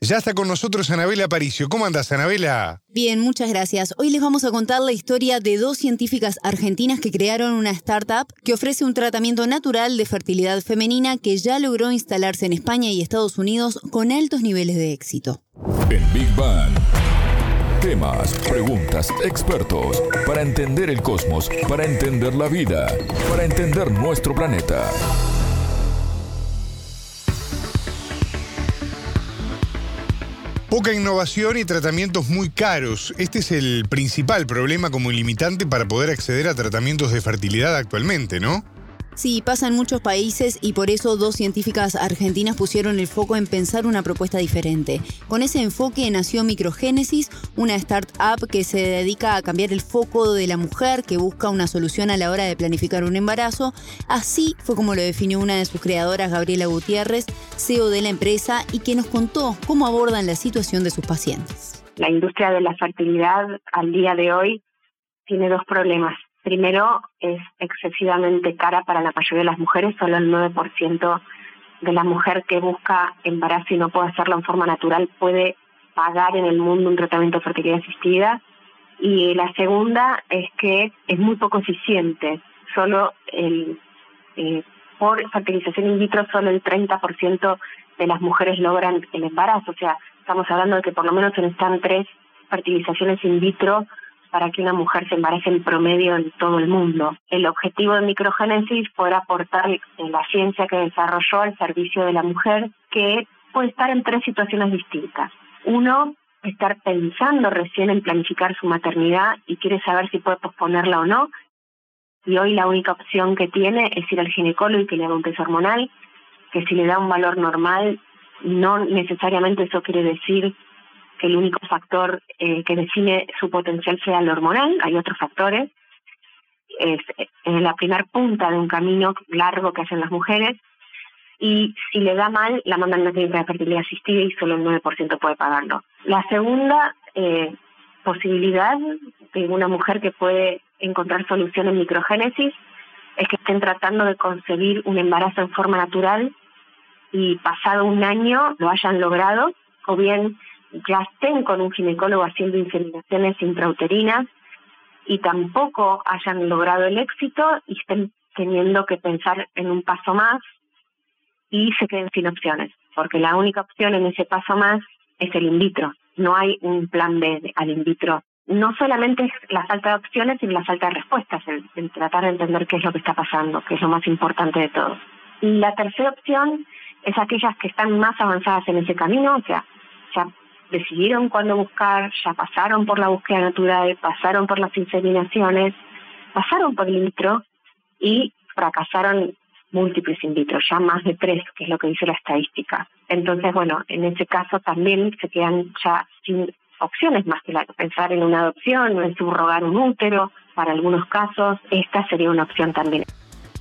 Ya está con nosotros Anabela Aparicio. ¿Cómo andas, Anabela? Bien, muchas gracias. Hoy les vamos a contar la historia de dos científicas argentinas que crearon una startup que ofrece un tratamiento natural de fertilidad femenina que ya logró instalarse en España y Estados Unidos con altos niveles de éxito. En Big Bang. Temas, preguntas, expertos, para entender el cosmos, para entender la vida, para entender nuestro planeta. Poca innovación y tratamientos muy caros. Este es el principal problema como limitante para poder acceder a tratamientos de fertilidad actualmente, ¿no? Sí, pasa en muchos países y por eso dos científicas argentinas pusieron el foco en pensar una propuesta diferente. Con ese enfoque nació Microgénesis, una startup que se dedica a cambiar el foco de la mujer que busca una solución a la hora de planificar un embarazo. Así fue como lo definió una de sus creadoras, Gabriela Gutiérrez, CEO de la empresa, y que nos contó cómo abordan la situación de sus pacientes. La industria de la fertilidad al día de hoy tiene dos problemas Primero, es excesivamente cara para la mayoría de las mujeres, solo el 9% de la mujer que busca embarazo y no puede hacerlo en forma natural puede pagar en el mundo un tratamiento de fertilidad asistida. Y la segunda es que es muy poco eficiente, solo el, eh, por fertilización in vitro solo el 30% de las mujeres logran el embarazo, o sea, estamos hablando de que por lo menos se necesitan tres fertilizaciones in vitro para que una mujer se embarace en promedio en todo el mundo. El objetivo de microgénesis fue aportar la ciencia que desarrolló al servicio de la mujer, que puede estar en tres situaciones distintas. Uno, estar pensando recién en planificar su maternidad y quiere saber si puede posponerla o no. Y hoy la única opción que tiene es ir al ginecólogo y que le haga un test hormonal, que si le da un valor normal, no necesariamente eso quiere decir el único factor eh, que define su potencial sea el hormonal, hay otros factores. Es, la primera punta de un camino largo que hacen las mujeres y si le da mal, la mandan a una clínica de fertilidad asistida y solo el 9% puede pagarlo. La segunda eh, posibilidad de una mujer que puede encontrar solución en microgénesis es que estén tratando de concebir un embarazo en forma natural y pasado un año lo hayan logrado, o bien ya estén con un ginecólogo haciendo inseminaciones intrauterinas y tampoco hayan logrado el éxito y estén teniendo que pensar en un paso más y se queden sin opciones, porque la única opción en ese paso más es el in vitro. No hay un plan B al in vitro. No solamente es la falta de opciones, sino la falta de respuestas, el, tratar de entender qué es lo que está pasando, que es lo más importante de todo. Y la tercera opción es aquellas que están más avanzadas en ese camino, o sea, ya decidieron cuándo buscar, ya pasaron por la búsqueda natural, pasaron por las inseminaciones, pasaron por el in vitro y fracasaron múltiples in vitro, ya más de tres, que es lo que dice la estadística. Entonces, bueno, en ese caso también se quedan ya sin opciones más que la, pensar en una adopción o en subrogar un útero. Para algunos casos, esta sería una opción también.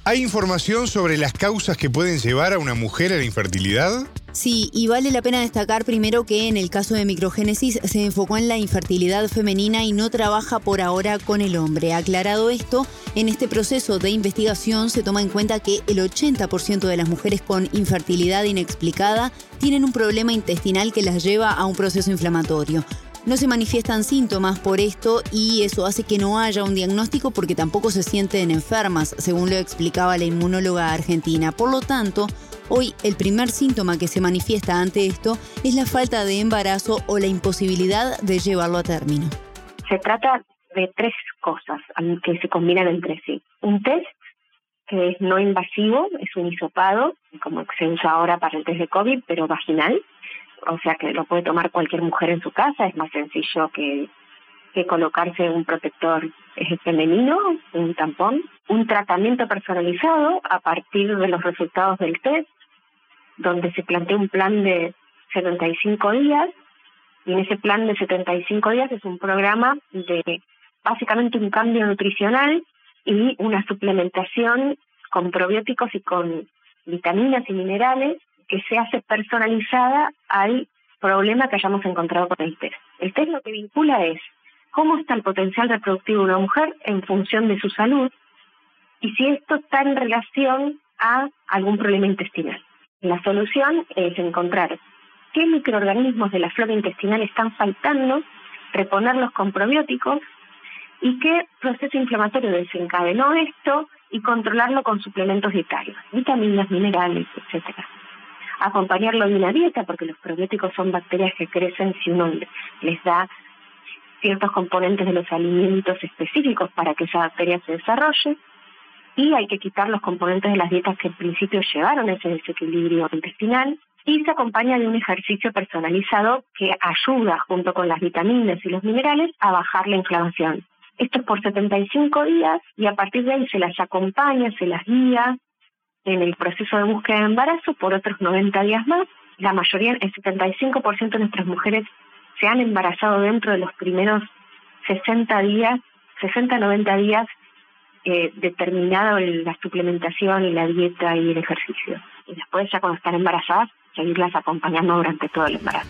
¿Hay información sobre las causas que pueden llevar a una mujer a la infertilidad? Sí, y vale la pena destacar primero que en el caso de microgénesis se enfocó en la infertilidad femenina y no trabaja por ahora con el hombre. Aclarado esto, en este proceso de investigación se toma en cuenta que el 80% de las mujeres con infertilidad inexplicada tienen un problema intestinal que las lleva a un proceso inflamatorio. No se manifiestan síntomas por esto y eso hace que no haya un diagnóstico porque tampoco se sienten enfermas, según lo explicaba la inmunóloga argentina. Por lo tanto, hoy el primer síntoma que se manifiesta ante esto es la falta de embarazo o la imposibilidad de llevarlo a término. Se trata de tres cosas que se combinan entre sí. Un test que es no invasivo, es un hisopado, como se usa ahora para el test de COVID, pero vaginal o sea que lo puede tomar cualquier mujer en su casa, es más sencillo que, que colocarse un protector femenino, un tampón, un tratamiento personalizado a partir de los resultados del test, donde se plantea un plan de 75 días, y en ese plan de 75 días es un programa de básicamente un cambio nutricional y una suplementación con probióticos y con vitaminas y minerales que se hace personalizada al problema que hayamos encontrado con el test. El test lo que vincula es cómo está el potencial reproductivo de una mujer en función de su salud y si esto está en relación a algún problema intestinal. La solución es encontrar qué microorganismos de la flora intestinal están faltando, reponerlos con probióticos y qué proceso inflamatorio desencadenó esto y controlarlo con suplementos dietarios, vitaminas, minerales, etcétera. Acompañarlo de una dieta, porque los probióticos son bacterias que crecen si uno les da ciertos componentes de los alimentos específicos para que esa bacteria se desarrolle. Y hay que quitar los componentes de las dietas que en principio llevaron a ese desequilibrio intestinal. Y se acompaña de un ejercicio personalizado que ayuda, junto con las vitaminas y los minerales, a bajar la inflamación. Esto es por 75 días y a partir de ahí se las acompaña, se las guía en el proceso de búsqueda de embarazo por otros 90 días más. La mayoría, el 75% de nuestras mujeres se han embarazado dentro de los primeros 60 días, 60-90 días, eh, determinado la suplementación y la dieta y el ejercicio. Y después, ya cuando están embarazadas, seguirlas acompañando durante todo el embarazo.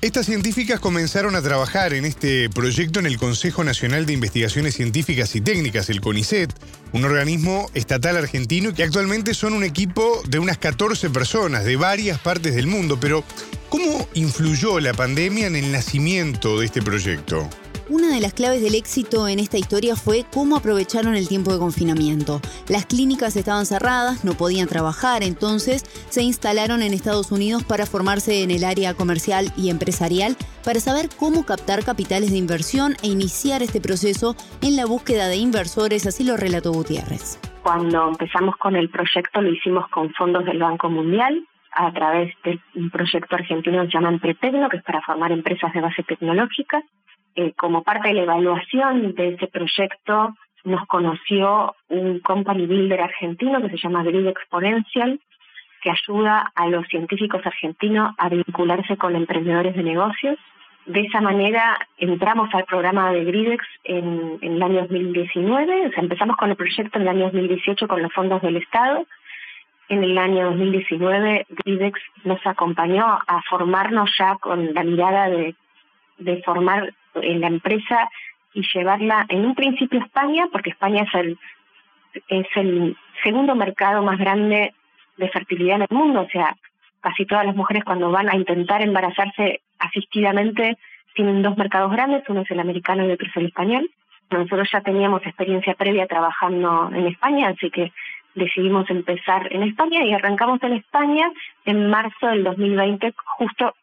Estas científicas comenzaron a trabajar en este proyecto en el Consejo Nacional de Investigaciones Científicas y Técnicas, el CONICET, un organismo estatal argentino que actualmente son un equipo de unas 14 personas de varias partes del mundo. Pero, ¿cómo influyó la pandemia en el nacimiento de este proyecto? Una de las claves del éxito en esta historia fue cómo aprovecharon el tiempo de confinamiento. Las clínicas estaban cerradas, no podían trabajar, entonces se instalaron en Estados Unidos para formarse en el área comercial y empresarial para saber cómo captar capitales de inversión e iniciar este proceso en la búsqueda de inversores, así lo relató Gutiérrez. Cuando empezamos con el proyecto lo hicimos con fondos del Banco Mundial, a través de un proyecto argentino que se llama que es para formar empresas de base tecnológica. Eh, como parte de la evaluación de ese proyecto, nos conoció un company builder argentino que se llama Grid Exponential, que ayuda a los científicos argentinos a vincularse con emprendedores de negocios. De esa manera entramos al programa de Gridex en, el año 2019, o sea, empezamos con el proyecto en el año 2018 con los fondos del Estado. En el año 2019 Gridex nos acompañó a formarnos ya con la mirada de formar en la empresa y llevarla en un principio a España, porque España es el, es el segundo mercado más grande de fertilidad en el mundo, o sea, casi todas las mujeres cuando van a intentar embarazarse asistidamente tienen dos mercados grandes, uno es el americano y otro es el español. Nosotros ya teníamos experiencia previa trabajando en España, así que decidimos empezar en España y arrancamos en España en marzo del 2020, justo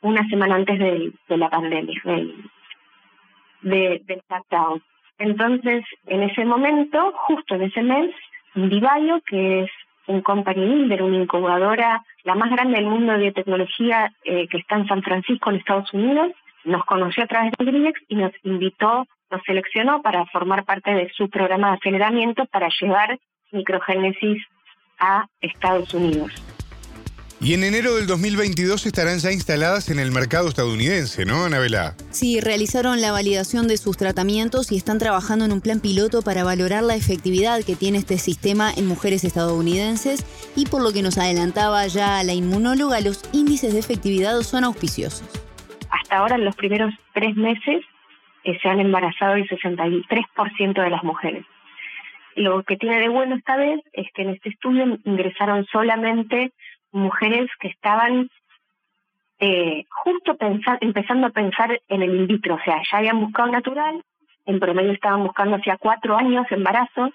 una semana antes de, la pandemia, del, de, del lockdown. Entonces, en ese momento, justo en ese mes, Divayo, que es un company builder, una incubadora, la más grande del mundo de biotecnología eh, que está en San Francisco, en Estados Unidos, nos conoció a través de Grinex y nos invitó, nos seleccionó para formar parte de su programa de aceleramiento para llevar microgénesis a Estados Unidos. Y en enero del 2022 estarán ya instaladas en el mercado estadounidense, ¿no, Anabela? Sí, realizaron la validación de sus tratamientos y están trabajando en un plan piloto para valorar la efectividad que tiene este sistema en mujeres estadounidenses y por lo que nos adelantaba ya la inmunóloga, los índices de efectividad son auspiciosos. Hasta ahora, en los primeros tres meses, eh, se han embarazado el 63% de las mujeres. Lo que tiene de bueno esta vez es que en este estudio ingresaron solamente mujeres que estaban eh, justo empezando a pensar en el in vitro, o sea, ya habían buscado natural, en promedio estaban buscando hacía cuatro años embarazo,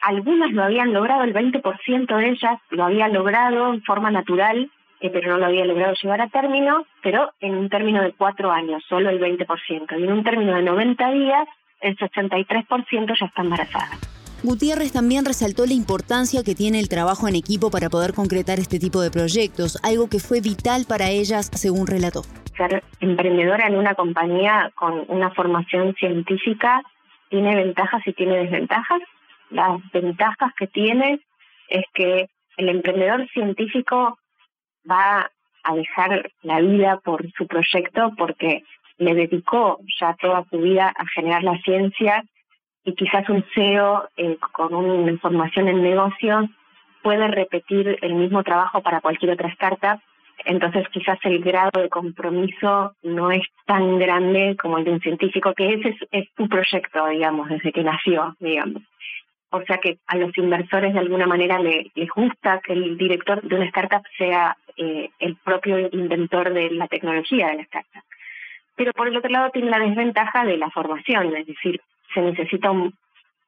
algunas lo habían logrado, el 20% de ellas lo había logrado en forma natural, eh, pero no lo había logrado llevar a término, pero en un término de cuatro años, solo el 20%, y en un término de 90 días, el 63% ya está embarazada. Gutiérrez también resaltó la importancia que tiene el trabajo en equipo para poder concretar este tipo de proyectos, algo que fue vital para ellas, según relató. Ser emprendedora en una compañía con una formación científica tiene ventajas y tiene desventajas. Las ventajas que tiene es que el emprendedor científico va a dejar la vida por su proyecto porque le dedicó ya toda su vida a generar la ciencia y quizás un CEO eh, con una formación en negocios puede repetir el mismo trabajo para cualquier otra startup, entonces quizás el grado de compromiso no es tan grande como el de un científico, que ese es, es tu proyecto, digamos, desde que nació, digamos. O sea que a los inversores de alguna manera le, les gusta que el director de una startup sea eh, el propio inventor de la tecnología de la startup. Pero por el otro lado tiene la desventaja de la formación, es decir, se necesita un,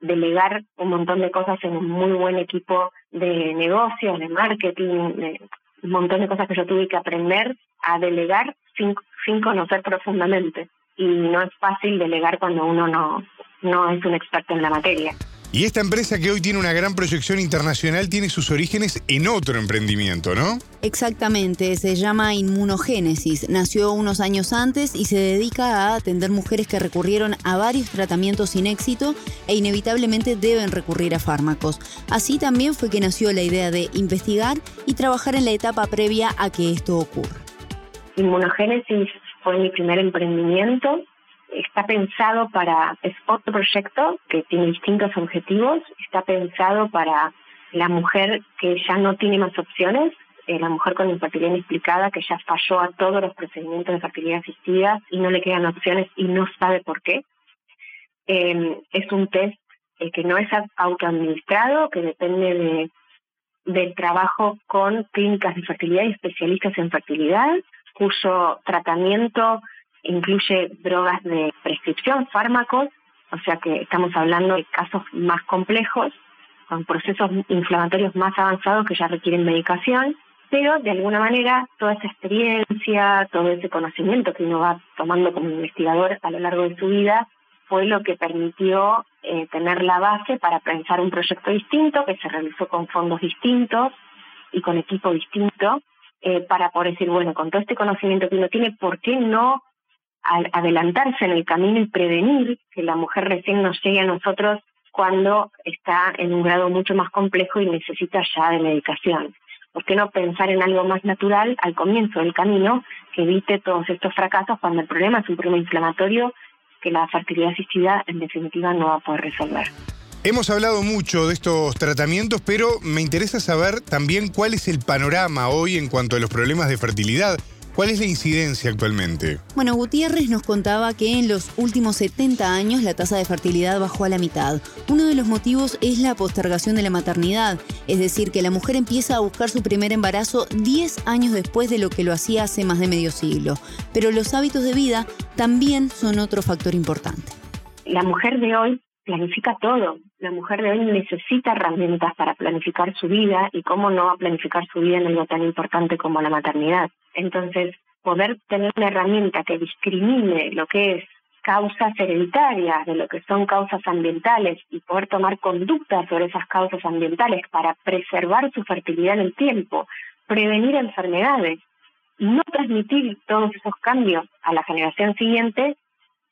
delegar un montón de cosas en un muy buen equipo de negocios, de marketing, de un montón de cosas que yo tuve que aprender a delegar sin, sin conocer profundamente. Y no es fácil delegar cuando uno no, no es un experto en la materia. Y esta empresa que hoy tiene una gran proyección internacional tiene sus orígenes en otro emprendimiento, ¿no? Exactamente, se llama Inmunogénesis. Nació unos años antes y se dedica a atender mujeres que recurrieron a varios tratamientos sin éxito e inevitablemente deben recurrir a fármacos. Así también fue que nació la idea de investigar y trabajar en la etapa previa a que esto ocurra. Inmunogénesis fue mi primer emprendimiento está pensado para, es otro proyecto que tiene distintos objetivos, está pensado para la mujer que ya no tiene más opciones, eh, la mujer con infertilidad inexplicada que ya falló a todos los procedimientos de fertilidad asistida y no le quedan opciones y no sabe por qué. Eh, es un test eh, que no es autoadministrado, que depende de, del trabajo con clínicas de fertilidad y especialistas en fertilidad, cuyo tratamiento incluye drogas de prescripción, fármacos, o sea que estamos hablando de casos más complejos, con procesos inflamatorios más avanzados que ya requieren medicación, pero de alguna manera toda esa experiencia, todo ese conocimiento que uno va tomando como investigador a lo largo de su vida, fue lo que permitió eh, tener la base para pensar un proyecto distinto que se realizó con fondos distintos y con equipo distinto, eh, para poder decir, bueno, con todo este conocimiento que uno tiene, ¿por qué no adelantarse en el camino y prevenir que la mujer recién nos llegue a nosotros cuando está en un grado mucho más complejo y necesita ya de medicación. ¿Por qué no pensar en algo más natural al comienzo del camino que evite todos estos fracasos cuando el problema es un problema inflamatorio que la fertilidad asistida en definitiva no va a poder resolver? Hemos hablado mucho de estos tratamientos, pero me interesa saber también cuál es el panorama hoy en cuanto a los problemas de fertilidad. ¿Cuál es la incidencia actualmente? Bueno, Gutiérrez nos contaba que en los últimos 70 años la tasa de fertilidad bajó a la mitad. Uno de los motivos es la postergación de la maternidad, es decir, que la mujer empieza a buscar su primer embarazo 10 años después de lo que lo hacía hace más de medio siglo. Pero los hábitos de vida también son otro factor importante. La mujer de hoy planifica todo. La mujer de hoy necesita herramientas para planificar su vida y cómo no va a planificar su vida en algo tan importante como la maternidad. Entonces, poder tener una herramienta que discrimine lo que es causas hereditarias, de lo que son causas ambientales y poder tomar conductas sobre esas causas ambientales para preservar su fertilidad en el tiempo, prevenir enfermedades no transmitir todos esos cambios a la generación siguiente,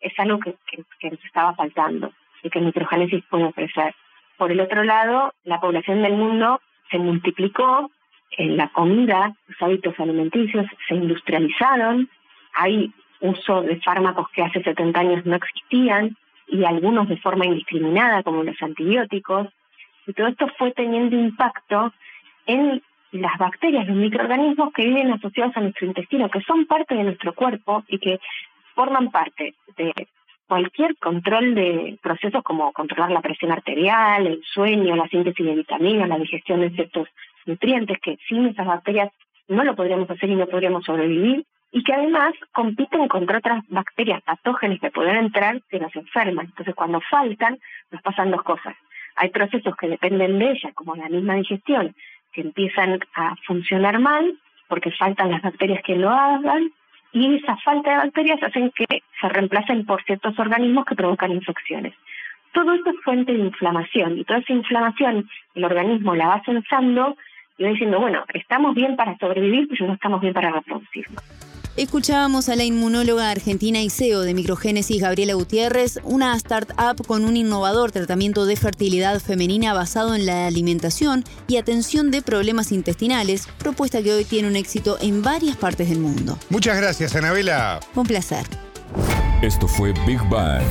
es algo que, nos estaba faltando y que microgénesis puede ofrecer. Por el otro lado, la población del mundo se multiplicó, en la comida, los hábitos alimenticios se industrializaron, hay uso de fármacos que hace 70 años no existían y algunos de forma indiscriminada como los antibióticos, y todo esto fue teniendo impacto en las bacterias, los microorganismos que viven asociados a nuestro intestino, que son parte de nuestro cuerpo y que forman parte de cualquier control de procesos como controlar la presión arterial, el sueño, la síntesis de vitaminas, la digestión de ciertos nutrientes, que sin esas bacterias no lo podríamos hacer y no podríamos sobrevivir, y que además compiten contra otras bacterias patógenas que pueden entrar que nos enferman. Entonces, cuando faltan, nos pasan dos cosas. Hay procesos que dependen de ellas, como la misma digestión, que empiezan a funcionar mal porque faltan las bacterias que lo hagan, y esa falta de bacterias hacen que se reemplacen por ciertos organismos que provocan infecciones. Todo esto es fuente de inflamación y toda esa inflamación el organismo la va sensando y va diciendo, bueno, estamos bien para sobrevivir, pero no estamos bien para reproducirnos. Escuchábamos a la inmunóloga argentina y CEO de Microgénesis, Gabriela Gutiérrez, una startup con un innovador tratamiento de fertilidad femenina basado en la alimentación y atención de problemas intestinales, propuesta que hoy tiene un éxito en varias partes del mundo. Muchas gracias, Anabela. Un placer. Esto fue Big Bang